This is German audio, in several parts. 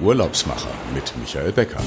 Urlaubsmacher mit Michael Becker.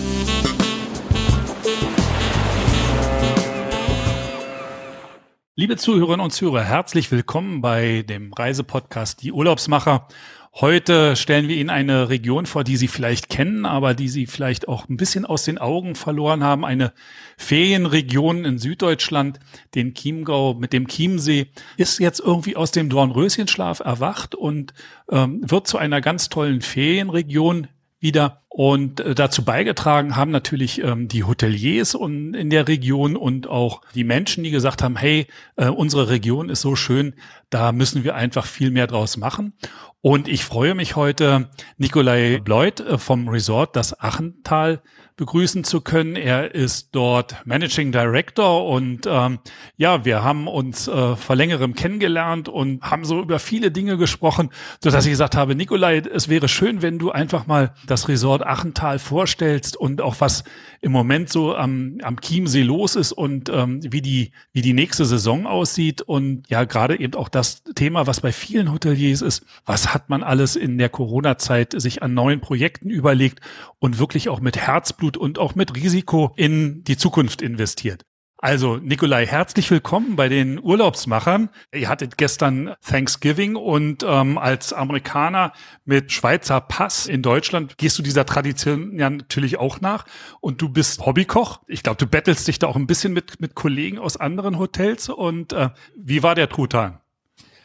Liebe Zuhörerinnen und Zuhörer, herzlich willkommen bei dem Reisepodcast Die Urlaubsmacher. Heute stellen wir Ihnen eine Region vor, die Sie vielleicht kennen, aber die Sie vielleicht auch ein bisschen aus den Augen verloren haben. Eine Ferienregion in Süddeutschland, den Chiemgau mit dem Chiemsee, ist jetzt irgendwie aus dem Dornröschenschlaf erwacht und ähm, wird zu einer ganz tollen Ferienregion wieder. Und äh, dazu beigetragen haben natürlich ähm, die Hoteliers und in der Region und auch die Menschen, die gesagt haben, hey, äh, unsere Region ist so schön, da müssen wir einfach viel mehr draus machen. Und ich freue mich heute, Nikolai Bleut äh, vom Resort das Achental begrüßen zu können. Er ist dort Managing Director und ähm, ja, wir haben uns äh, vor längerem kennengelernt und haben so über viele Dinge gesprochen, so dass ich gesagt habe, Nikolai, es wäre schön, wenn du einfach mal das Resort Achental vorstellst und auch was im Moment so am, am Chiemsee los ist und ähm, wie die wie die nächste Saison aussieht und ja gerade eben auch das Thema, was bei vielen Hoteliers ist, was hat man alles in der Corona-Zeit sich an neuen Projekten überlegt und wirklich auch mit Herzblut Herzblut und auch mit Risiko in die Zukunft investiert. Also, Nikolai, herzlich willkommen bei den Urlaubsmachern. Ihr hattet gestern Thanksgiving und ähm, als Amerikaner mit Schweizer Pass in Deutschland gehst du dieser Tradition ja natürlich auch nach. Und du bist Hobbykoch. Ich glaube, du bettelst dich da auch ein bisschen mit, mit Kollegen aus anderen Hotels. Und äh, wie war der Truthahn?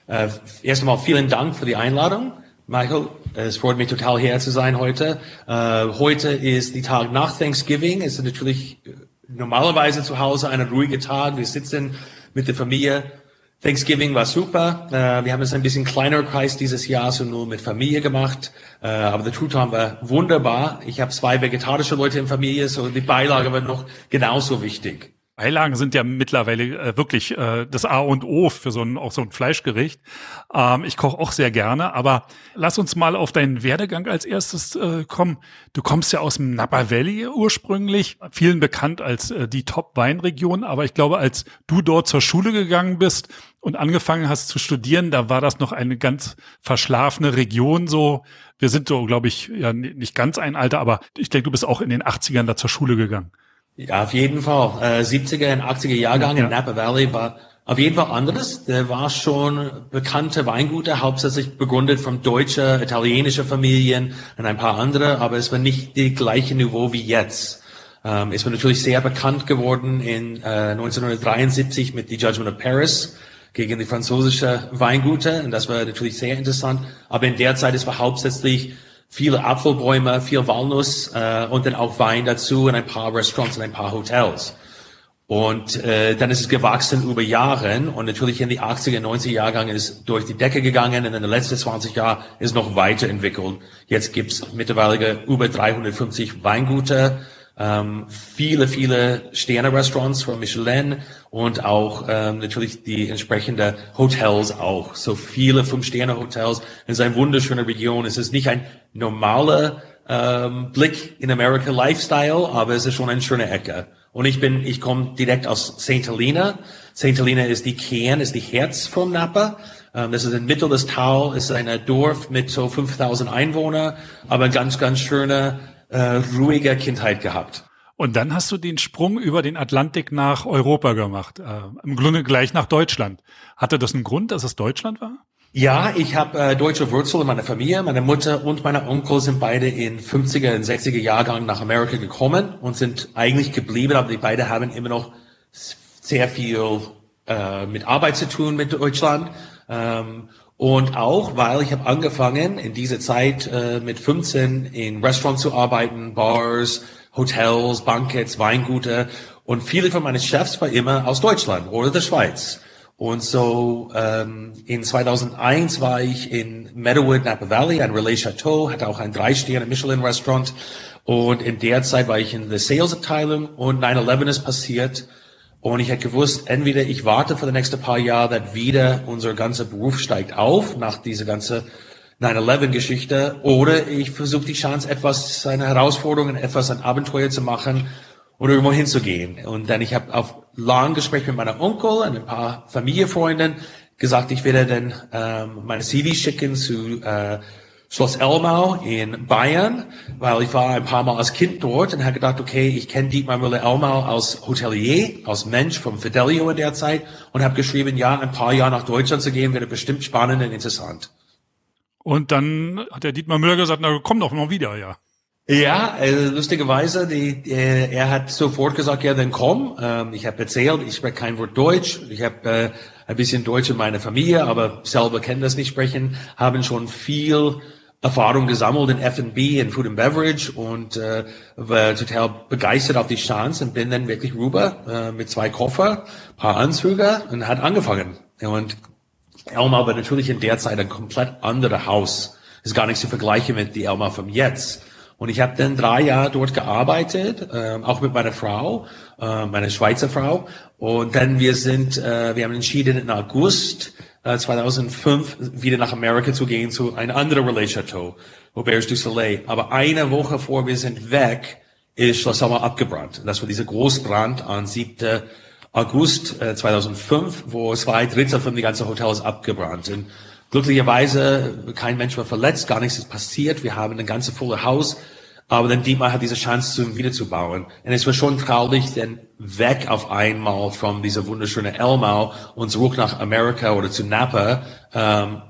Äh, erst einmal vielen Dank für die Einladung. Michael, es freut mich total hier zu sein heute. Uh, heute ist die Tag nach Thanksgiving. Es ist natürlich äh, normalerweise zu Hause ein ruhiger Tag. Wir sitzen mit der Familie. Thanksgiving war super. Uh, wir haben es ein bisschen kleiner Kreis dieses Jahr, so nur mit Familie gemacht. Uh, aber der Truthahn war wunderbar. Ich habe zwei vegetarische Leute in Familie, so die Beilage war noch genauso wichtig. Beilagen sind ja mittlerweile äh, wirklich äh, das A und O für so ein auch so ein Fleischgericht. Ähm, ich koche auch sehr gerne, aber lass uns mal auf deinen Werdegang als erstes äh, kommen. Du kommst ja aus dem Napa Valley ursprünglich, vielen bekannt als äh, die Top-Weinregion, aber ich glaube, als du dort zur Schule gegangen bist und angefangen hast zu studieren, da war das noch eine ganz verschlafene Region so. Wir sind so, glaube ich, ja nicht ganz ein Alter, aber ich denke, du bist auch in den 80ern da zur Schule gegangen. Ja, auf jeden Fall. Äh, 70er und 80er Jahrgang ja. in Napa Valley war auf jeden Fall anderes. Der war schon bekannte Weingüter, hauptsächlich begründet von deutscher, italienischer Familien und ein paar andere, aber es war nicht die gleiche Niveau wie jetzt. Ähm, es war natürlich sehr bekannt geworden in äh, 1973 mit The Judgment of Paris gegen die französische Weingüter und das war natürlich sehr interessant. Aber in der Zeit es war hauptsächlich viele Apfelbäume, viel Walnuss äh, und dann auch Wein dazu und ein paar Restaurants und ein paar Hotels. Und äh, dann ist es gewachsen über Jahre und natürlich in die 80er, 90er Jahrgang ist durch die Decke gegangen und in den letzten 20 Jahren ist noch weiterentwickelt. Jetzt gibt's mittlerweile über 350 Weingüter, ähm, viele, viele Sterne-Restaurants von Michelin und auch ähm, natürlich die entsprechende Hotels auch. So viele Fünf-Sterne-Hotels. Es ist eine wunderschöne Region. Es ist nicht ein normaler ähm, Blick in America Lifestyle, aber es ist schon eine schöne Ecke. Und ich bin, ich komme direkt aus St. Helena. St. Helena ist die Kern, ist die Herz von Napa. Ähm, das ist ein Mittel des Tal, ist ein Dorf mit so 5000 Einwohnern, aber ganz, ganz schöne äh, ruhiger Kindheit gehabt. Und dann hast du den Sprung über den Atlantik nach Europa gemacht, äh, im Grunde gleich nach Deutschland. Hatte das einen Grund, dass es Deutschland war? Ja, ich habe äh, deutsche Wurzeln in meiner Familie. Meine Mutter und meine Onkel sind beide in 50er und 60er Jahrgang nach Amerika gekommen und sind eigentlich geblieben, aber die beiden haben immer noch sehr viel äh, mit Arbeit zu tun mit Deutschland. Ähm, und auch, weil ich habe angefangen, in dieser Zeit äh, mit 15 in Restaurants zu arbeiten, Bars, Hotels, Bankets, Weingüter. Und viele von meinen Chefs waren immer aus Deutschland oder der Schweiz. Und so ähm, in 2001 war ich in Meadowood, Napa Valley, ein Relais Chateau, hatte auch ein Drei-Sterne-Michelin-Restaurant. Und in der Zeit war ich in der Sales-Abteilung und 9-11 ist passiert. Und ich hätte gewusst, entweder ich warte für die nächsten paar Jahre, dass wieder unser ganzer Beruf steigt auf nach dieser ganzen 9-11-Geschichte, oder ich versuche die Chance, etwas, eine Herausforderung, etwas ein Abenteuer zu machen oder irgendwo hinzugehen. Und dann ich habe auf langen Gespräch mit meiner Onkel und ein paar Familienfreunden gesagt, ich werde dann ähm, meine CD schicken zu äh, Schloss Elmau in Bayern, weil ich war ein paar Mal als Kind dort und habe gedacht, okay, ich kenne Dietmar Müller-Elmau als Hotelier, als Mensch vom Fidelio in der Zeit und habe geschrieben, ja, ein paar Jahre nach Deutschland zu gehen, wäre bestimmt spannend und interessant. Und dann hat der Dietmar Müller gesagt, na komm doch mal wieder, ja. Ja, äh, lustigerweise, die, äh, er hat sofort gesagt, ja, dann komm. Ähm, ich habe erzählt, ich spreche kein Wort Deutsch. Ich habe äh, ein bisschen Deutsch in meiner Familie, aber selber kennen das nicht sprechen, haben schon viel Erfahrung gesammelt in F&B, in Food and Beverage und äh, war total begeistert auf die Chance und bin dann wirklich rüber äh, mit zwei Koffer, paar Anzüge und hat angefangen. Und Elmar war natürlich in der Zeit ein komplett anderes Haus. Ist gar nicht zu vergleichen mit die Elmar von jetzt. Und ich habe dann drei Jahre dort gearbeitet, äh, auch mit meiner Frau, äh, meiner Schweizer Frau. Und dann wir sind, äh, wir haben entschieden in August 2005 äh, wieder nach Amerika zu gehen zu einer anderen Relais Chateau, Auberge du Soleil. Aber eine Woche vor wir sind weg, ist Schloss Sommer abgebrannt. Das war dieser Großbrand am 7. August 2005, äh, wo zwei Drittel von den ganzen Hotels abgebrannt sind. Glücklicherweise kein Mensch war verletzt, gar nichts ist passiert. Wir haben ein ganzes volle Haus. Aber dann Dietmar hat diese Chance, zum wiederzubauen. Und es war schon traurig, denn weg auf einmal von dieser wunderschönen Elmau und zurück nach Amerika oder zu Napa, ähm,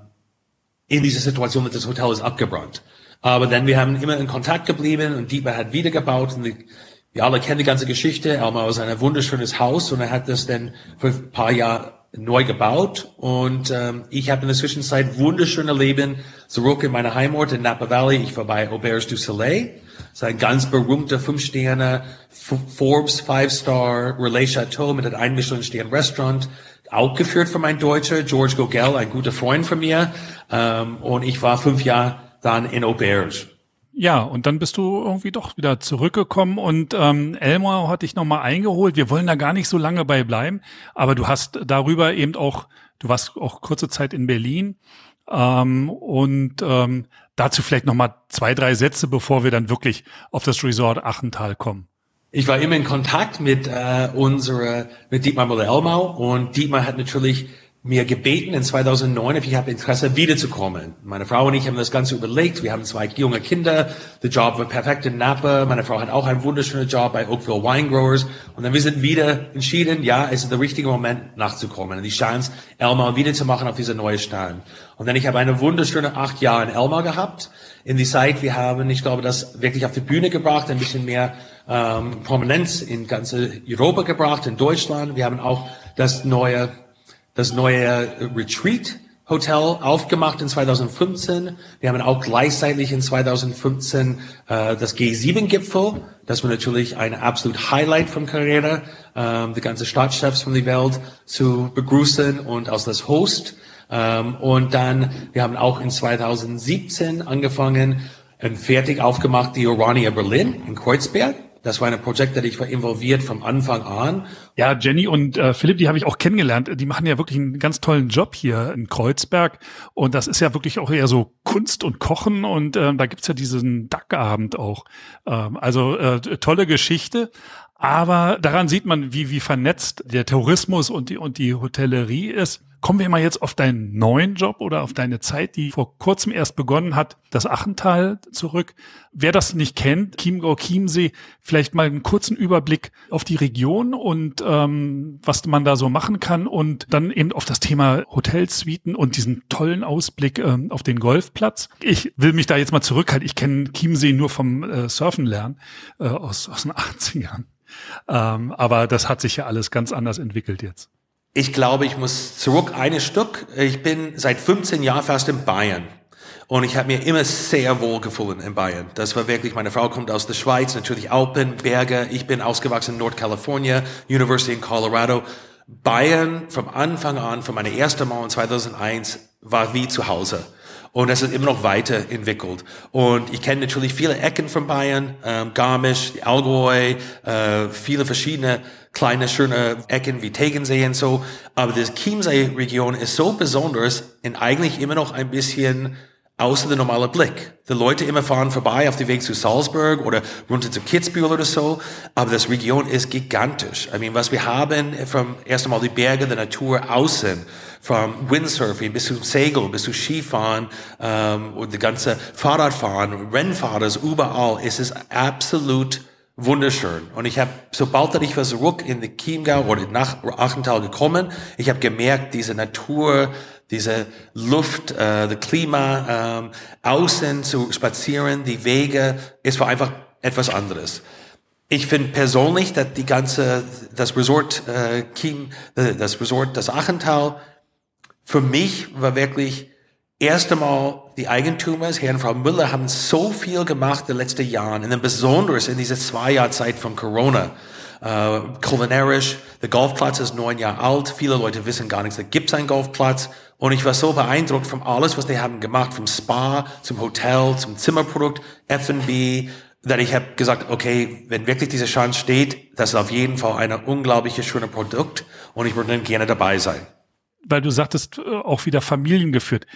in dieser Situation, dass das Hotel ist abgebrannt. Aber dann, wir haben immer in Kontakt geblieben und Dietmar hat wiedergebaut und die, wir alle kennen die ganze Geschichte. Elmau ist ein wunderschönes Haus und er hat das dann für ein paar Jahre neu gebaut und ähm, ich habe in der Zwischenzeit wunderschöne Leben zurück in meine Heimat in Napa Valley. Ich war bei Auberge du Soleil das ist ein ganz berühmter Fünf-Sterne Forbes Five-Star Relais Chateau mit einem Ein-Michelin-Stern-Restaurant. Auch geführt von meinem Deutscher, George Gogel, ein guter Freund von mir. Ähm, und ich war fünf Jahre dann in Auberge. Ja, und dann bist du irgendwie doch wieder zurückgekommen und ähm, Elmar hat dich nochmal eingeholt. Wir wollen da gar nicht so lange bei bleiben, aber du hast darüber eben auch, du warst auch kurze Zeit in Berlin ähm, und ähm, Dazu vielleicht noch mal zwei, drei Sätze, bevor wir dann wirklich auf das Resort Achental kommen. Ich war immer in Kontakt mit äh, unserer mit Dietmar Müller-Elmau und Dietmar hat natürlich mir gebeten in 2009, ob ich habe Interesse wiederzukommen. Meine Frau und ich haben das Ganze überlegt. Wir haben zwei junge Kinder. Der Job war perfekt in Napa. Meine Frau hat auch einen wunderschönen Job bei Oakville Wine Growers. Und dann wir sind wieder entschieden, ja, es ist der richtige Moment nachzukommen die Chance, Elmar wiederzumachen auf diese neue Stand. Und dann ich habe eine wunderschöne acht Jahre in Elmar gehabt. In die Zeit, wir haben, ich glaube, das wirklich auf die Bühne gebracht, ein bisschen mehr ähm, Prominenz in ganze Europa gebracht, in Deutschland. Wir haben auch das neue das neue Retreat Hotel aufgemacht in 2015. Wir haben auch gleichzeitig in 2015 äh, das G7-Gipfel. Das war natürlich ein absolut Highlight von Karriere, ähm, die ganze Staatschefs von der Welt zu begrüßen und als das Host. Ähm, und dann, wir haben auch in 2017 angefangen und fertig aufgemacht die Orania Berlin in Kreuzberg. Das war ein Projekt, das ich war involviert vom Anfang an. Ja, Jenny und äh, Philipp, die habe ich auch kennengelernt. Die machen ja wirklich einen ganz tollen Job hier in Kreuzberg. Und das ist ja wirklich auch eher so Kunst und Kochen. Und äh, da gibt's ja diesen Dackabend auch. Ähm, also äh, tolle Geschichte. Aber daran sieht man, wie, wie vernetzt der Tourismus und die, und die Hotellerie ist. Kommen wir mal jetzt auf deinen neuen Job oder auf deine Zeit, die vor kurzem erst begonnen hat, das Achental zurück. Wer das nicht kennt, Chiemgau, Chiemsee, vielleicht mal einen kurzen Überblick auf die Region und ähm, was man da so machen kann und dann eben auf das Thema Hotelsuiten und diesen tollen Ausblick ähm, auf den Golfplatz. Ich will mich da jetzt mal zurückhalten. Ich kenne Chiemsee nur vom äh, Surfen lernen äh, aus, aus den 80ern. Ähm, aber das hat sich ja alles ganz anders entwickelt jetzt. Ich glaube, ich muss zurück eine Stück. Ich bin seit 15 Jahren fast in Bayern. Und ich habe mir immer sehr wohl gefühlt in Bayern. Das war wirklich, meine Frau kommt aus der Schweiz, natürlich Alpen, Berge. Ich bin ausgewachsen in Nordkalifornien, University in Colorado. Bayern vom Anfang an, von meiner ersten Mal in 2001, war wie zu Hause. Und es ist immer noch weiterentwickelt. Und ich kenne natürlich viele Ecken von Bayern, ähm, Garmisch, Allgäu, äh, viele verschiedene kleine, schöne Ecken wie Tegensee und so. Aber das Chiemsee-Region ist so besonders und eigentlich immer noch ein bisschen außer der normale Blick. Die Leute immer fahren vorbei auf dem Weg zu Salzburg oder runter zu Kitzbühel oder so, aber das Region ist gigantisch. I mean, was wir haben, vom ersten Mal die Berge, der Natur außen, vom Windsurfing bis zum Segel, bis zu Skifahren ähm, und die ganze Fahrradfahren, Rennfahrer, überall, es ist absolut wunderschön. Und ich habe, sobald ich war zurück in die Chiemgau oder nach Achental gekommen, ich habe gemerkt, diese Natur, diese Luft, äh, das Klima, ähm, außen zu spazieren, die Wege, es war einfach etwas anderes. Ich finde persönlich, dass die ganze, das Resort äh, Chiem, äh, das Resort, das Achental, für mich war wirklich erst einmal die Eigentümer, Herr und Frau Müller, haben so viel gemacht in den letzten Jahren, und besonders in dieser zwei Jahr Zeit von Corona. Uh, kulinarisch, der Golfplatz ist neun Jahre alt, viele Leute wissen gar nichts, da gibt es einen Golfplatz. Und ich war so beeindruckt von alles, was die haben gemacht, vom Spa zum Hotel, zum Zimmerprodukt, F&B, dass ich habe gesagt, okay, wenn wirklich diese Chance steht, das ist auf jeden Fall ein unglaubliches schönes Produkt und ich würde dann gerne dabei sein weil du sagtest, äh, auch wieder Familien geführt.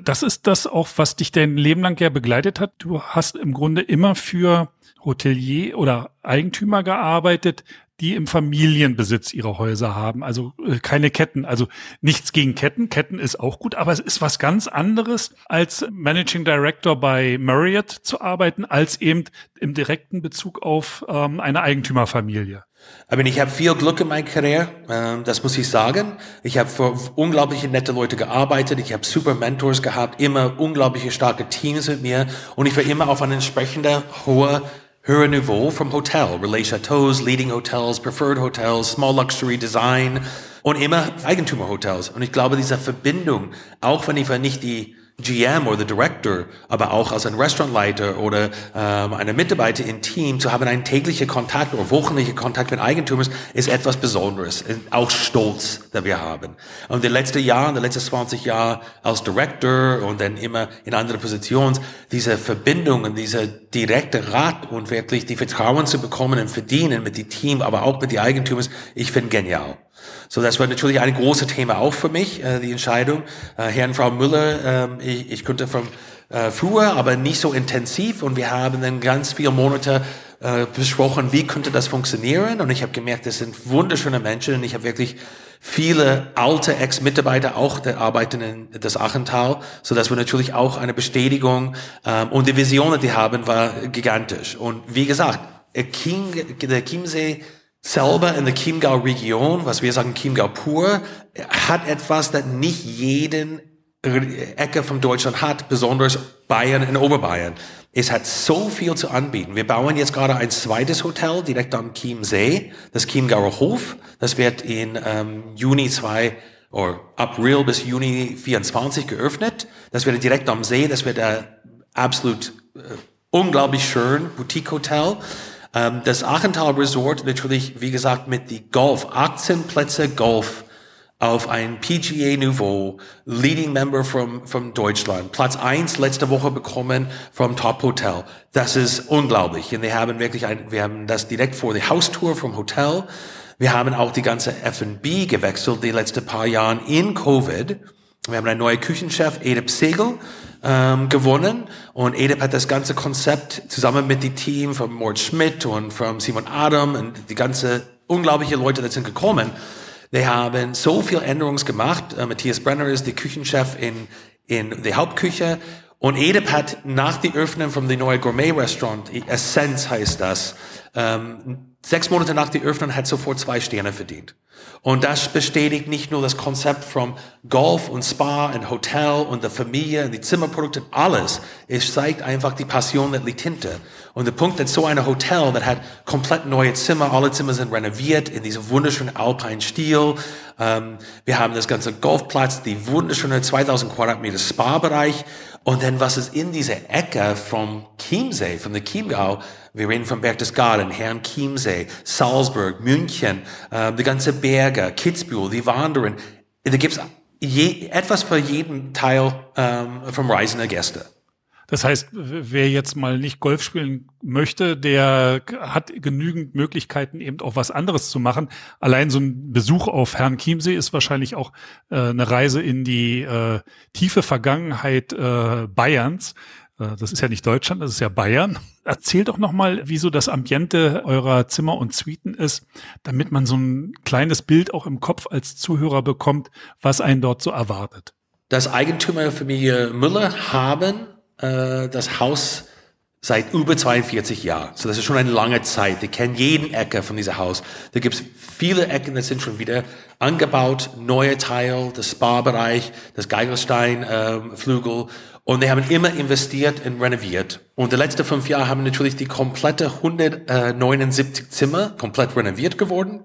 Das ist das auch, was dich dein Leben lang ja begleitet hat. Du hast im Grunde immer für Hotelier oder Eigentümer gearbeitet, die im Familienbesitz ihre Häuser haben. Also äh, keine Ketten. Also nichts gegen Ketten. Ketten ist auch gut, aber es ist was ganz anderes, als Managing Director bei Marriott zu arbeiten, als eben im direkten Bezug auf ähm, eine Eigentümerfamilie. Aber ich habe viel Glück in meiner Karriere, ähm, das muss ich sagen. Ich habe für unglaubliche nette Leute gearbeitet, ich habe super Mentors gehabt, immer unglaubliche starke Teams mit mir und ich war immer auf einem entsprechenden hohen höher Niveau vom Hotel, Relais Chateaus, Leading Hotels, Preferred Hotels, Small Luxury Design und immer Eigentümerhotels. Und ich glaube, diese Verbindung, auch wenn ich nicht die GM oder Director, aber auch als ein Restaurantleiter oder ähm, eine Mitarbeiter im Team zu haben, einen täglichen Kontakt oder wöchentlichen Kontakt mit Eigentümern, ist etwas Besonderes. Auch Stolz, der wir haben. Und die letzten Jahre, die letzten 20 Jahre als Director und dann immer in anderen Positionen, diese Verbindung und dieser direkte Rat und wirklich die Vertrauen zu bekommen und verdienen mit dem Team, aber auch mit den Eigentümern, ich finde genial. So, das war natürlich ein großes Thema auch für mich, äh, die Entscheidung. Äh, Herr und Frau Müller, äh, ich, ich konnte von äh, früher, aber nicht so intensiv. Und wir haben dann ganz viele Monate äh, besprochen, wie könnte das funktionieren. Und ich habe gemerkt, das sind wunderschöne Menschen. Und ich habe wirklich viele alte Ex-Mitarbeiter auch der arbeiten in das Achental, so dass wir natürlich auch eine Bestätigung. Ähm, und die Vision, die haben, war gigantisch. Und wie gesagt, King, der Chiemsee selber in der Chiemgau-Region, was wir sagen Chiemgau pur, hat etwas, das nicht jeden Ecke von Deutschland hat, besonders Bayern und Oberbayern. Es hat so viel zu anbieten. Wir bauen jetzt gerade ein zweites Hotel direkt am Chiemsee, das Chiemgauer Hof. Das wird in ähm, Juni 2 oder April bis Juni 24 geöffnet. Das wird direkt am See. Das wird ein absolut äh, unglaublich schön Boutique-Hotel. Ähm, das Achental Resort natürlich, wie gesagt, mit die Golf, 18 Plätze Golf auf ein PGA-Niveau, Leading Member from, from Deutschland, Platz eins letzte Woche bekommen vom Top Hotel. Das ist unglaublich. Und wir haben wirklich ein, wir haben das direkt vor der Haustour vom Hotel. Wir haben auch die ganze F&B gewechselt die letzten paar Jahren in Covid. Wir haben einen neuen Küchenchef, Edip Segel, ähm, gewonnen. Und Edip hat das ganze Konzept zusammen mit dem Team von Mort Schmidt und von Simon Adam und die ganze unglaubliche Leute, die sind gekommen. Die haben so viel Änderungen gemacht. Äh, Matthias Brenner ist der Küchenchef in, in der Hauptküche. Und Edip hat nach der Öffnung von dem neuen Gourmet-Restaurant, Essence heißt das, ähm, sechs Monate nach der Öffnung hat sofort zwei Sterne verdient. Und das bestätigt nicht nur das Konzept vom Golf und Spa und Hotel und der Familie und die Zimmerprodukte, alles. Es zeigt einfach die Passion, die hinter. Und der Punkt, dass so ein Hotel, das hat komplett neue Zimmer, alle Zimmer sind renoviert in diesem wunderschönen alpinen Stil. Ähm, wir haben das ganze Golfplatz, die wunderschöne 2000 Quadratmeter Spa-Bereich. Und dann, was ist in dieser Ecke vom Chiemsee, von der Chiemgau, wir reden vom Berchtesgaden, Herrn Chiemsee, Salzburg, München, äh, die ganze Berge, Kitzbühel, die Wanderungen. Da gibt's je, etwas für jeden Teil ähm, vom Reisenden Gäste. Das heißt, wer jetzt mal nicht Golf spielen möchte, der hat genügend Möglichkeiten, eben auch was anderes zu machen. Allein so ein Besuch auf Herrn Chiemsee ist wahrscheinlich auch äh, eine Reise in die äh, tiefe Vergangenheit äh, Bayerns. Äh, das ist ja nicht Deutschland, das ist ja Bayern. Erzählt doch nochmal, wieso das Ambiente eurer Zimmer und Suiten ist, damit man so ein kleines Bild auch im Kopf als Zuhörer bekommt, was einen dort so erwartet. Das Eigentümerfamilie Müller haben äh, das Haus seit über 42 Jahren. So, das ist schon eine lange Zeit. Die kennen jeden Ecke von diesem Haus. Da gibt es viele Ecken, das sind schon wieder angebaut, neue Teil, das Spa-Bereich, das Geigelstein-Flügel. Ähm, und die haben immer investiert und renoviert. Und die letzten fünf Jahre haben natürlich die komplette 179 Zimmer komplett renoviert geworden.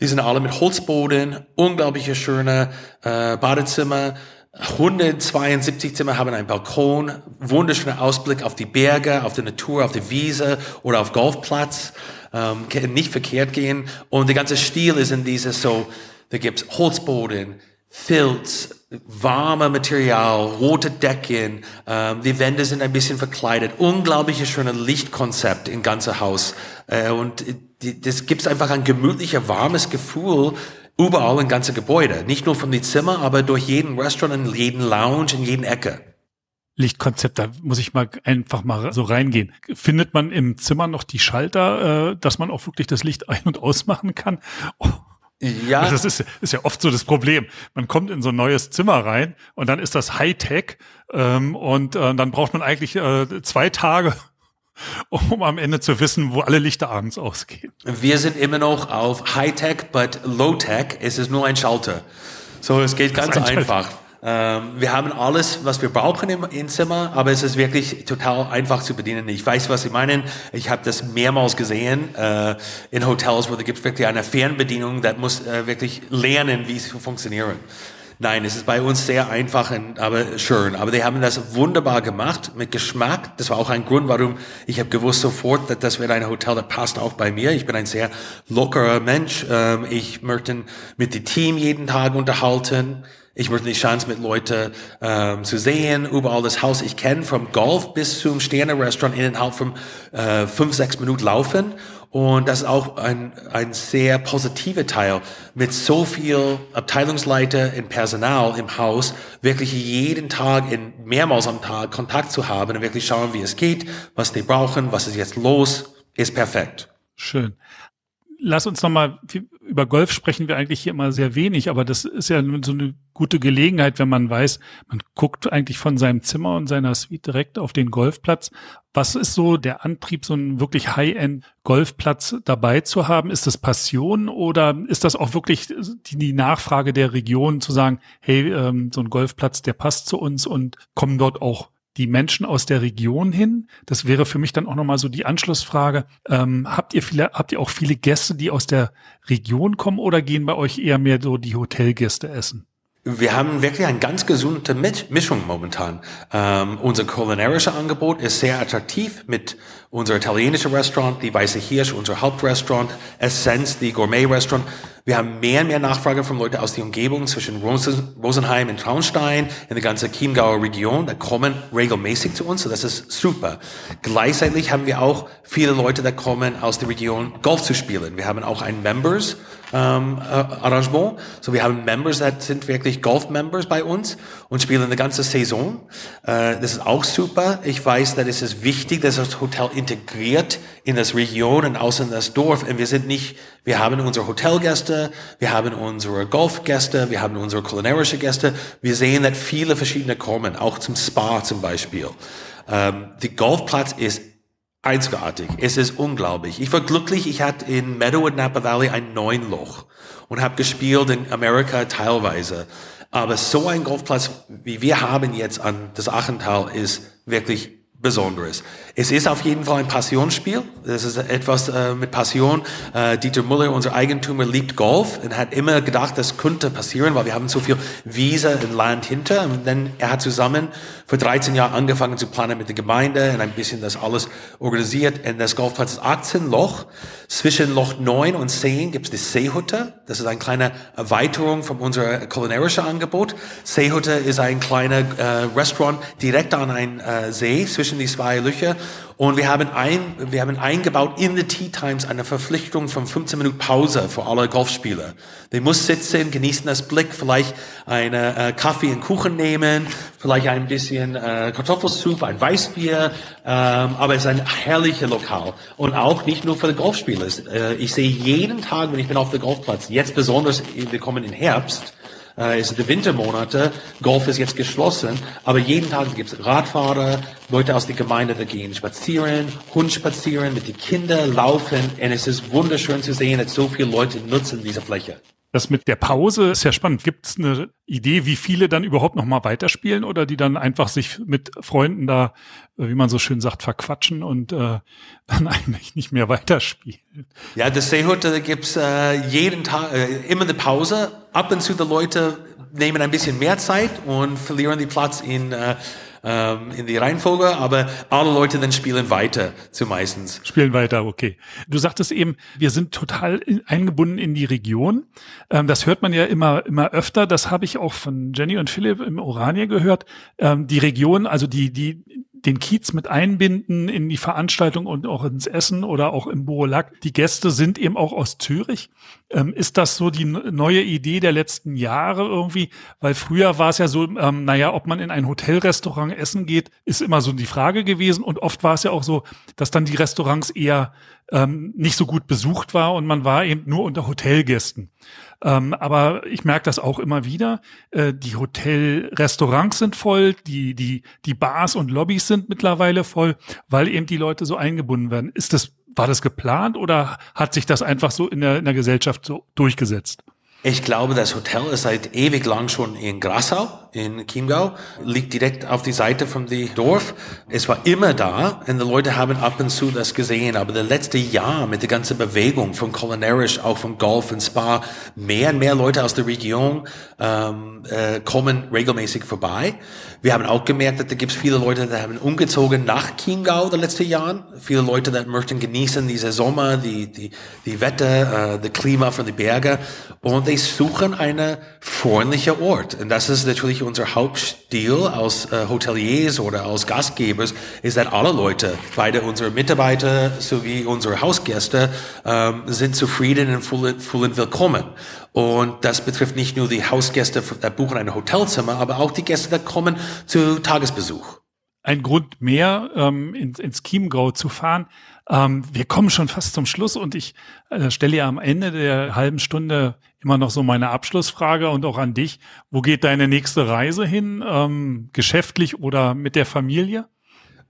Die sind alle mit Holzboden, unglaubliche schöne äh, Badezimmer, 172 Zimmer haben einen Balkon, wunderschöner Ausblick auf die Berge, auf die Natur, auf die Wiese oder auf Golfplatz. Ähm, nicht verkehrt gehen. Und der ganze Stil ist in dieses so, da gibt's Holzboden, Filz, warme Material, rote Decken, ähm, die Wände sind ein bisschen verkleidet, unglaubliches schönes Lichtkonzept im ganzen Haus. Äh, und die, das gibt einfach ein gemütlicher, warmes Gefühl, Überall in ganze Gebäude. Nicht nur von den Zimmer, aber durch jeden Restaurant, in jeden Lounge, in jeden Ecke. Lichtkonzept, da muss ich mal einfach mal so reingehen. Findet man im Zimmer noch die Schalter, äh, dass man auch wirklich das Licht ein- und ausmachen kann? Ja. Das ist, ist ja oft so das Problem. Man kommt in so ein neues Zimmer rein und dann ist das Hightech ähm, und äh, dann braucht man eigentlich äh, zwei Tage, um am Ende zu wissen, wo alle Lichter abends ausgehen. Wir sind immer noch auf Hightech, but Low-Tech. Es ist nur ein Schalter. So, es geht ganz einfach. Ähm, wir haben alles, was wir brauchen im, im, Zimmer, aber es ist wirklich total einfach zu bedienen. Ich weiß, was Sie meinen. Ich habe das mehrmals gesehen äh, in Hotels, wo da gibt wirklich eine Fernbedienung, das muss äh, wirklich lernen, wie es funktioniert. Nein, es ist bei uns sehr einfach, aber schön. Aber die haben das wunderbar gemacht mit Geschmack. Das war auch ein Grund, warum ich habe gewusst sofort, dass das wird ein Hotel, das passt auch bei mir. Ich bin ein sehr lockerer Mensch. Ähm, ich möchte mit dem Team jeden Tag unterhalten. Ich möchte die Chance mit Leuten ähm, zu sehen, überall das Haus ich kenne, vom Golf bis zum Sterne-Restaurant innerhalb von äh, fünf, sechs Minuten laufen. Und das ist auch ein, ein sehr positiver Teil, mit so viel Abteilungsleiter und Personal im Haus wirklich jeden Tag, in mehrmals am Tag Kontakt zu haben und wirklich schauen, wie es geht, was die brauchen, was ist jetzt los, ist perfekt. Schön lass uns nochmal, über Golf sprechen wir eigentlich hier immer sehr wenig, aber das ist ja so eine gute Gelegenheit, wenn man weiß, man guckt eigentlich von seinem Zimmer und seiner Suite direkt auf den Golfplatz. Was ist so der Antrieb, so einen wirklich High-End-Golfplatz dabei zu haben? Ist das Passion oder ist das auch wirklich die, Nachfrage der Region zu sagen, hey, ähm, so ein Golfplatz, der passt zu uns und kommen dort auch die Menschen aus der Region hin? Das wäre für mich dann auch nochmal so die Anschlussfrage. Ähm, habt ihr viele, habt ihr auch viele Gäste, die aus der Region kommen oder gehen bei euch eher mehr so die Hotelgäste essen? Wir haben wirklich eine ganz gesunde Mischung momentan. Ähm, unser kulinarisches Angebot ist sehr attraktiv mit unser italienischer Restaurant, die Weiße Hirsch, unser Hauptrestaurant, Essenz, die Gourmet-Restaurant. Wir haben mehr und mehr Nachfrage von Leuten aus der Umgebung zwischen Rosenheim und Traunstein, in der ganzen Chiemgauer Region, da kommen regelmäßig zu uns, das ist super. Gleichzeitig haben wir auch viele Leute, die kommen aus der Region, Golf zu spielen. Wir haben auch ein Members ähm, äh, Arrangement, so wir haben Members, das sind wirklich Golf-Members bei uns und spielen eine ganze Saison. Äh, das ist auch super. Ich weiß, dass es wichtig, dass das Hotel integriert in das Region und außer in das Dorf. Und wir sind nicht, wir haben unsere Hotelgäste, wir haben unsere Golfgäste, wir haben unsere kulinarische Gäste. Wir sehen, dass viele verschiedene kommen, auch zum Spa zum Beispiel. Ähm, die Golfplatz ist einzigartig. Es ist unglaublich. Ich war glücklich, ich hatte in Meadow und Napa Valley ein neun Loch und habe gespielt in Amerika teilweise. Aber so ein Golfplatz, wie wir haben jetzt an das Achental, ist wirklich Besonderes. Es ist auf jeden Fall ein Passionsspiel. Das ist etwas äh, mit Passion. Äh, Dieter Müller, unser Eigentümer, liebt Golf und hat immer gedacht, das könnte passieren, weil wir haben so viel Wiese und Land hinter. Und dann er hat zusammen vor 13 Jahren angefangen zu planen mit der Gemeinde und ein bisschen das alles organisiert. Und das Golfplatz ist 18 Loch. Zwischen Loch 9 und 10 gibt es die Seehütte. Das ist eine kleine Erweiterung von unser kulinarischen Angebot. Seehütte ist ein kleiner äh, Restaurant direkt an einem äh, See zwischen die zwei Löcher. Und wir haben, ein, wir haben eingebaut in the Tea Times eine Verpflichtung von 15 Minuten Pause für alle Golfspieler. Die muss sitzen, genießen das Blick, vielleicht eine äh, Kaffee und Kuchen nehmen, vielleicht ein bisschen äh, Kartoffelsuppe, ein Weißbier. Ähm, aber es ist ein herrlicher Lokal. Und auch nicht nur für die Golfspieler. Äh, ich sehe jeden Tag, wenn ich bin auf dem Golfplatz, jetzt besonders, wir kommen in Herbst, äh, es sind die Wintermonate, Golf ist jetzt geschlossen, aber jeden Tag gibt es Radfahrer, Leute aus der Gemeinde, die gehen spazieren, Hund spazieren, mit den Kindern laufen und es ist wunderschön zu sehen, dass so viele Leute nutzen diese Fläche. Das mit der Pause ist ja spannend. Gibt es eine Idee, wie viele dann überhaupt noch mal weiterspielen oder die dann einfach sich mit Freunden da, äh, wie man so schön sagt, verquatschen und äh, dann eigentlich nicht mehr weiterspielen? Ja, das Seehütte gibt's äh, jeden Tag, äh, immer eine Pause. Ab und zu die Leute nehmen ein bisschen mehr Zeit und verlieren die Platz in äh, ähm, in die Reihenfolge, aber alle Leute dann spielen weiter zumeistens. Spielen weiter, okay. Du sagtest eben, wir sind total eingebunden in die Region. Ähm, das hört man ja immer, immer öfter. Das habe ich auch von Jenny und Philipp im Oranier gehört. Ähm, die Region, also die, die, den Kiez mit einbinden in die Veranstaltung und auch ins Essen oder auch im Borolack. Die Gäste sind eben auch aus Zürich. Ähm, ist das so die neue Idee der letzten Jahre irgendwie? Weil früher war es ja so, ähm, naja, ob man in ein Hotelrestaurant essen geht, ist immer so die Frage gewesen. Und oft war es ja auch so, dass dann die Restaurants eher ähm, nicht so gut besucht war und man war eben nur unter Hotelgästen. Ähm, aber ich merke das auch immer wieder. Äh, die Hotelrestaurants sind voll, die, die, die Bars und Lobbys sind mittlerweile voll, weil eben die Leute so eingebunden werden. Ist das, war das geplant oder hat sich das einfach so in der, in der Gesellschaft so durchgesetzt? Ich glaube, das Hotel ist seit ewig lang schon in Grassau, in Chiemgau, liegt direkt auf die Seite von dem Dorf. Es war immer da und die Leute haben ab und zu das gesehen. Aber das letzte Jahr mit der ganzen Bewegung von kulinarisch, auch von Golf und Spa, mehr und mehr Leute aus der Region ähm, äh, kommen regelmäßig vorbei. Wir haben auch gemerkt, dass da gibt es viele Leute, die haben umgezogen nach Chiemgau den letzten Jahren. Viele Leute, die möchten genießen diese Sommer, die, die, die Wetter, äh, das Klima von den Bergen. Und die suchen einen freundlichen Ort. Und das ist natürlich unser Hauptstil als äh, Hoteliers oder als Gastgebers, ist, dass alle Leute, beide unsere Mitarbeiter sowie unsere Hausgäste, ähm, sind zufrieden und fühlen willkommen. Und das betrifft nicht nur die Hausgäste, die buchen ein Hotelzimmer, aber auch die Gäste, die kommen zu Tagesbesuch. Ein Grund mehr, ähm, ins, ins Chiemgau zu fahren. Ähm, wir kommen schon fast zum Schluss und ich äh, stelle ja am Ende der halben Stunde immer noch so meine Abschlussfrage und auch an dich. Wo geht deine nächste Reise hin? Ähm, geschäftlich oder mit der Familie?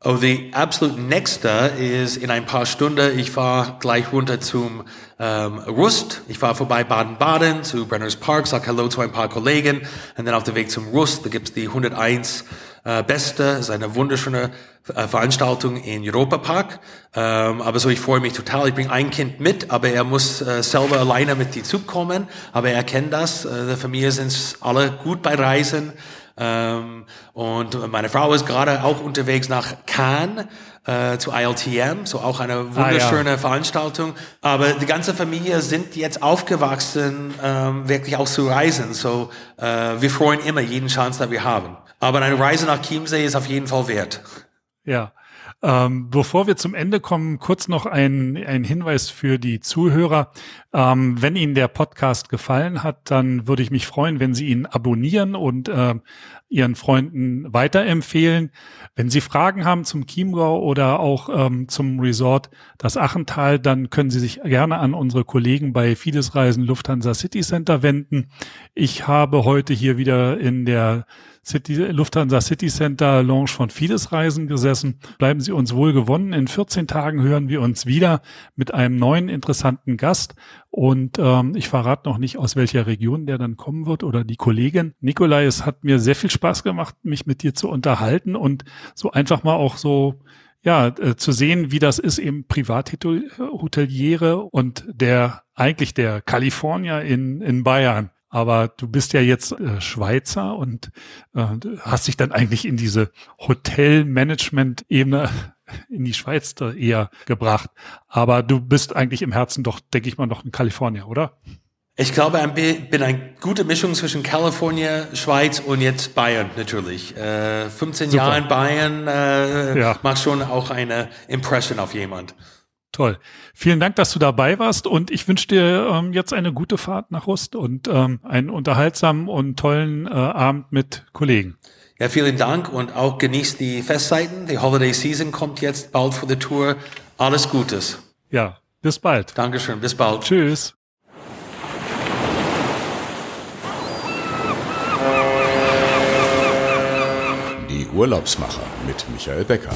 Oh, die absolut nächste ist in ein paar Stunden. Ich fahre gleich runter zum ähm, Rust. Ich fahre vorbei Baden-Baden zu Brenners Park, sag Hallo zu ein paar Kollegen und dann auf dem Weg zum Rust. Da gibt's die 101 äh, Beste. Ist eine wunderschöne äh, Veranstaltung in Europa Park. Ähm, aber so, ich freue mich total. Ich bringe ein Kind mit, aber er muss äh, selber alleine mit die Zug kommen. Aber er kennt das. Äh, die Familie sind alle gut bei Reisen. Ähm, und meine Frau ist gerade auch unterwegs nach Cannes äh, zu ILTM, so auch eine wunderschöne ah, ja. Veranstaltung. Aber die ganze Familie sind jetzt aufgewachsen, ähm, wirklich auch zu reisen. So, äh, wir freuen immer jeden Chance, die wir haben. Aber eine Reise nach Chiemsee ist auf jeden Fall wert. Ja. Ähm, bevor wir zum Ende kommen, kurz noch ein, ein Hinweis für die Zuhörer. Ähm, wenn Ihnen der Podcast gefallen hat, dann würde ich mich freuen, wenn Sie ihn abonnieren und äh, Ihren Freunden weiterempfehlen. Wenn Sie Fragen haben zum Chiemgau oder auch ähm, zum Resort das Achental, dann können Sie sich gerne an unsere Kollegen bei Fides Reisen Lufthansa City Center wenden. Ich habe heute hier wieder in der City, Lufthansa City Center Lounge von Fides Reisen gesessen. Bleiben Sie uns wohl gewonnen. In 14 Tagen hören wir uns wieder mit einem neuen interessanten Gast. Und ähm, ich verrate noch nicht, aus welcher Region der dann kommen wird oder die Kollegin. Nikolai, es hat mir sehr viel Spaß gemacht, mich mit dir zu unterhalten und so einfach mal auch so ja, äh, zu sehen, wie das ist, eben Privathoteliere und der eigentlich der Kalifornier in, in Bayern. Aber du bist ja jetzt äh, Schweizer und äh, hast dich dann eigentlich in diese Hotelmanagement-Ebene in die Schweiz eher gebracht. Aber du bist eigentlich im Herzen doch, denke ich mal, noch ein Kalifornier, oder? Ich glaube, ich bin eine gute Mischung zwischen Kalifornien, Schweiz und jetzt Bayern natürlich. Äh, 15 Super. Jahre in Bayern äh, ja. macht schon auch eine Impression auf jemand. Toll. Vielen Dank, dass du dabei warst und ich wünsche dir ähm, jetzt eine gute Fahrt nach Rust und ähm, einen unterhaltsamen und tollen äh, Abend mit Kollegen. Ja, vielen Dank und auch genießt die Festzeiten. Die Holiday Season kommt jetzt bald vor der Tour. Alles Gutes. Ja, bis bald. Dankeschön, bis bald. Tschüss. Die Urlaubsmacher mit Michael Becker.